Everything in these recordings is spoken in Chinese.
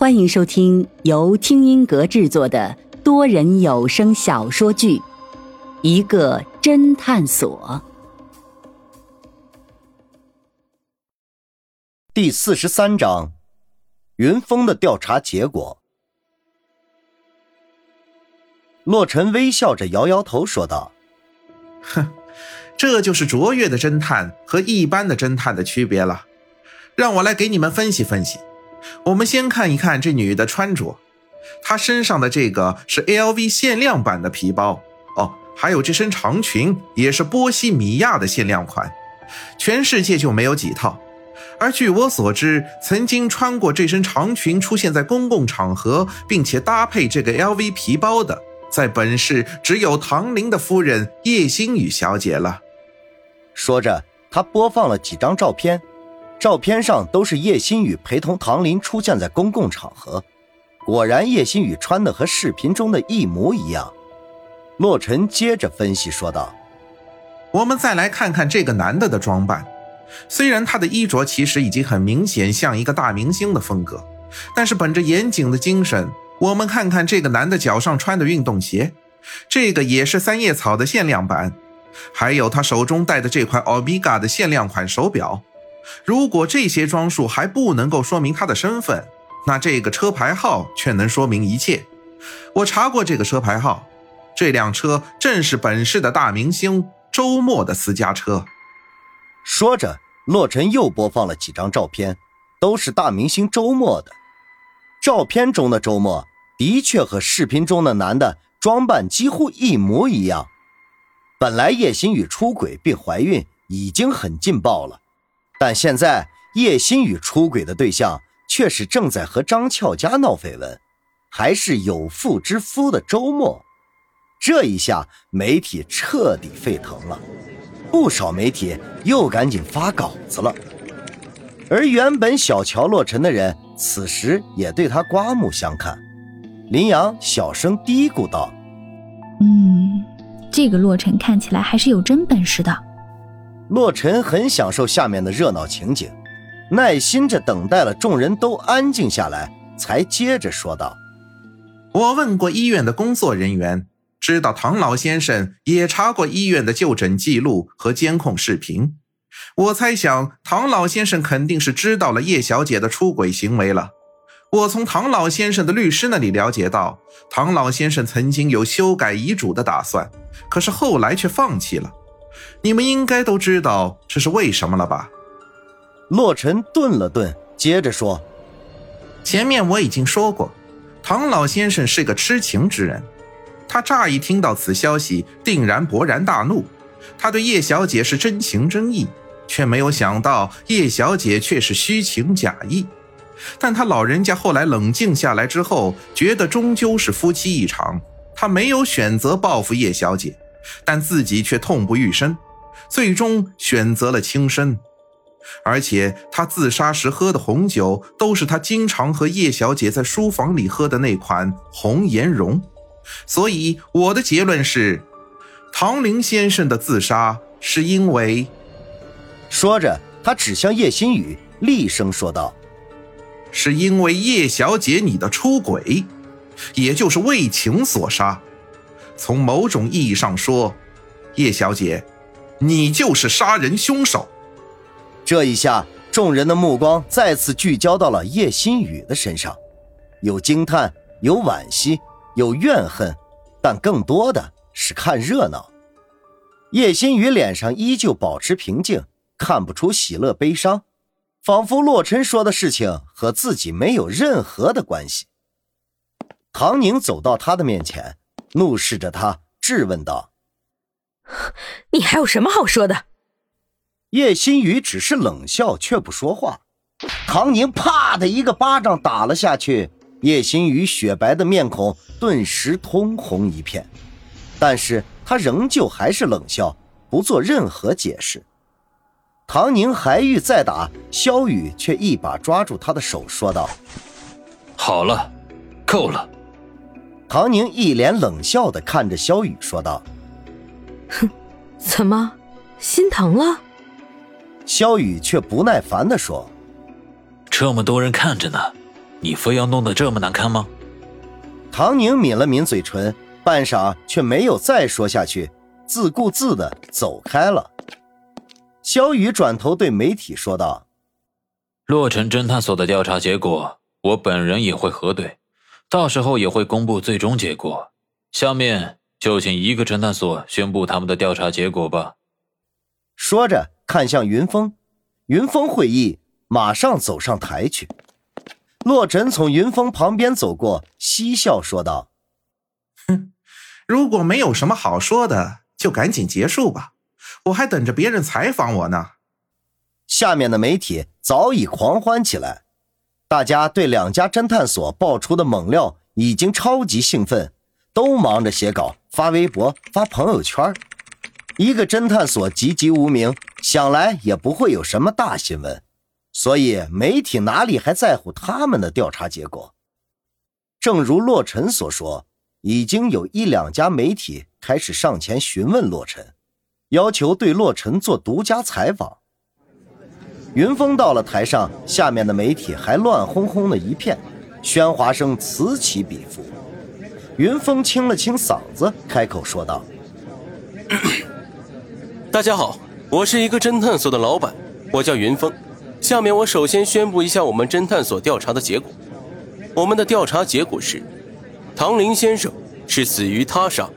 欢迎收听由听音阁制作的多人有声小说剧《一个侦探所》第四十三章：云峰的调查结果。洛尘微笑着摇摇头说道：“哼，这就是卓越的侦探和一般的侦探的区别了。让我来给你们分析分析。”我们先看一看这女的穿着，她身上的这个是 LV 限量版的皮包哦，还有这身长裙也是波西米亚的限量款，全世界就没有几套。而据我所知，曾经穿过这身长裙出现在公共场合，并且搭配这个 LV 皮包的，在本市只有唐玲的夫人叶星宇小姐了。说着，他播放了几张照片。照片上都是叶新宇陪同唐林出现在公共场合，果然叶新宇穿的和视频中的一模一样。洛尘接着分析说道：“我们再来看看这个男的的装扮，虽然他的衣着其实已经很明显像一个大明星的风格，但是本着严谨的精神，我们看看这个男的脚上穿的运动鞋，这个也是三叶草的限量版，还有他手中戴的这款欧米伽的限量款手表。”如果这些装束还不能够说明他的身份，那这个车牌号却能说明一切。我查过这个车牌号，这辆车正是本市的大明星周末的私家车。说着，洛尘又播放了几张照片，都是大明星周末的。照片中的周末的确和视频中的男的装扮几乎一模一样。本来叶星宇出轨并怀孕已经很劲爆了。但现在叶新宇出轨的对象却是正在和张俏佳闹绯闻，还是有妇之夫的周末。这一下媒体彻底沸腾了，不少媒体又赶紧发稿子了。而原本小瞧洛尘的人，此时也对他刮目相看。林阳小声嘀咕道：“嗯，这个洛尘看起来还是有真本事的。”洛尘很享受下面的热闹情景，耐心着等待了众人都安静下来，才接着说道：“我问过医院的工作人员，知道唐老先生也查过医院的就诊记录和监控视频。我猜想，唐老先生肯定是知道了叶小姐的出轨行为了。我从唐老先生的律师那里了解到，唐老先生曾经有修改遗嘱的打算，可是后来却放弃了。”你们应该都知道这是为什么了吧？洛尘顿了顿，接着说：“前面我已经说过，唐老先生是个痴情之人。他乍一听到此消息，定然勃然大怒。他对叶小姐是真情真意，却没有想到叶小姐却是虚情假意。但他老人家后来冷静下来之后，觉得终究是夫妻一场，他没有选择报复叶小姐。”但自己却痛不欲生，最终选择了轻生。而且他自杀时喝的红酒，都是他经常和叶小姐在书房里喝的那款红颜绒。所以我的结论是，唐林先生的自杀是因为……说着，他指向叶新宇，厉声说道：“是因为叶小姐你的出轨，也就是为情所杀。”从某种意义上说，叶小姐，你就是杀人凶手。这一下，众人的目光再次聚焦到了叶新宇的身上，有惊叹，有惋惜，有怨恨，但更多的是看热闹。叶新宇脸上依旧保持平静，看不出喜乐悲伤，仿佛洛尘说的事情和自己没有任何的关系。唐宁走到他的面前。怒视着他，质问道：“ 你还有什么好说的？”叶新宇只是冷笑，却不说话。唐宁啪的一个巴掌打了下去，叶新宇雪白的面孔顿时通红一片，但是他仍旧还是冷笑，不做任何解释。唐宁还欲再打，萧雨却一把抓住他的手，说道：“好了，够了。”唐宁一脸冷笑的看着萧雨，说道：“哼，怎么，心疼了？”萧雨却不耐烦的说：“这么多人看着呢，你非要弄得这么难看吗？唐宁抿了抿嘴唇，半晌却没有再说下去，自顾自的走开了。萧雨转头对媒体说道：“洛城侦探所的调查结果，我本人也会核对，到时候也会公布最终结果。下面就请一个侦探所宣布他们的调查结果吧。”说着，看向云峰，云峰会意，马上走上台去。洛尘从云峰旁边走过，嬉笑说道：“哼，如果没有什么好说的，就赶紧结束吧，我还等着别人采访我呢。”下面的媒体早已狂欢起来，大家对两家侦探所爆出的猛料已经超级兴奋，都忙着写稿、发微博、发朋友圈。一个侦探所籍籍无名，想来也不会有什么大新闻。所以媒体哪里还在乎他们的调查结果？正如洛尘所说，已经有一两家媒体开始上前询问洛尘，要求对洛尘做独家采访。云峰到了台上，下面的媒体还乱哄哄的一片，喧哗声此起彼伏。云峰清了清嗓子，开口说道：“ 大家好，我是一个侦探所的老板，我叫云峰。”下面我首先宣布一下我们侦探所调查的结果。我们的调查结果是，唐林先生是死于他杀。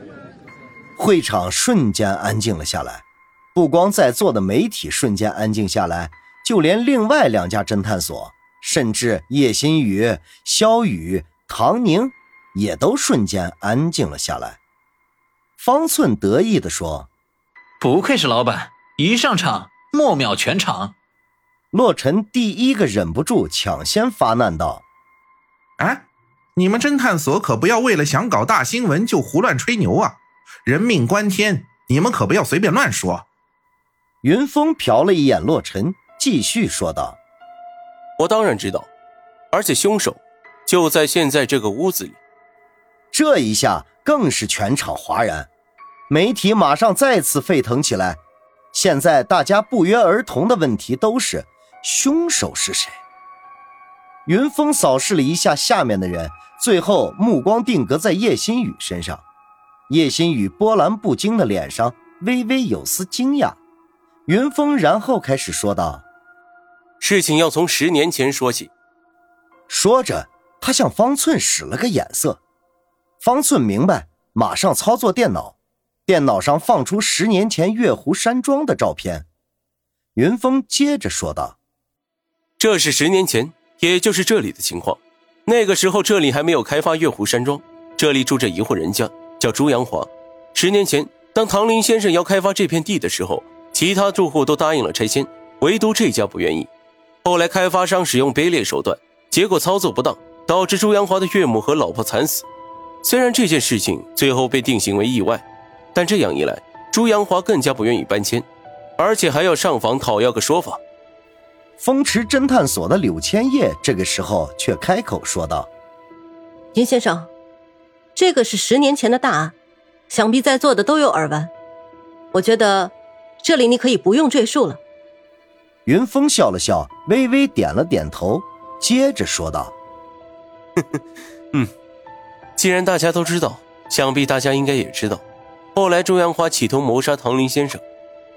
会场瞬间安静了下来，不光在座的媒体瞬间安静下来，就连另外两家侦探所，甚至叶新宇、肖宇、唐宁，也都瞬间安静了下来。方寸得意地说：“不愧是老板，一上场莫秒全场。”洛尘第一个忍不住抢先发难道：“哎，你们侦探所可不要为了想搞大新闻就胡乱吹牛啊！人命关天，你们可不要随便乱说。”云峰瞟了一眼洛尘，继续说道：“我当然知道，而且凶手就在现在这个屋子里。”这一下更是全场哗然，媒体马上再次沸腾起来。现在大家不约而同的问题都是。凶手是谁？云峰扫视了一下下面的人，最后目光定格在叶新宇身上。叶新宇波澜不惊的脸上微微有丝惊讶。云峰然后开始说道：“事情要从十年前说起。”说着，他向方寸使了个眼色。方寸明白，马上操作电脑，电脑上放出十年前月湖山庄的照片。云峰接着说道。这是十年前，也就是这里的情况。那个时候，这里还没有开发月湖山庄，这里住着一户人家，叫朱阳华。十年前，当唐林先生要开发这片地的时候，其他住户都答应了拆迁，唯独这家不愿意。后来，开发商使用卑劣手段，结果操作不当，导致朱阳华的岳母和老婆惨死。虽然这件事情最后被定性为意外，但这样一来，朱阳华更加不愿意搬迁，而且还要上访讨要个说法。风池侦探所的柳千叶这个时候却开口说道：“严先生，这个是十年前的大案，想必在座的都有耳闻。我觉得这里你可以不用赘述了。”云峰笑了笑，微微点了点头，接着说道：“ 嗯，既然大家都知道，想必大家应该也知道，后来周阳华企图谋杀唐林先生，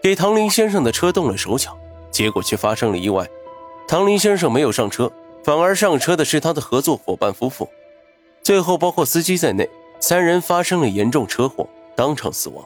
给唐林先生的车动了手脚。”结果却发生了意外，唐林先生没有上车，反而上车的是他的合作伙伴夫妇，最后包括司机在内，三人发生了严重车祸，当场死亡。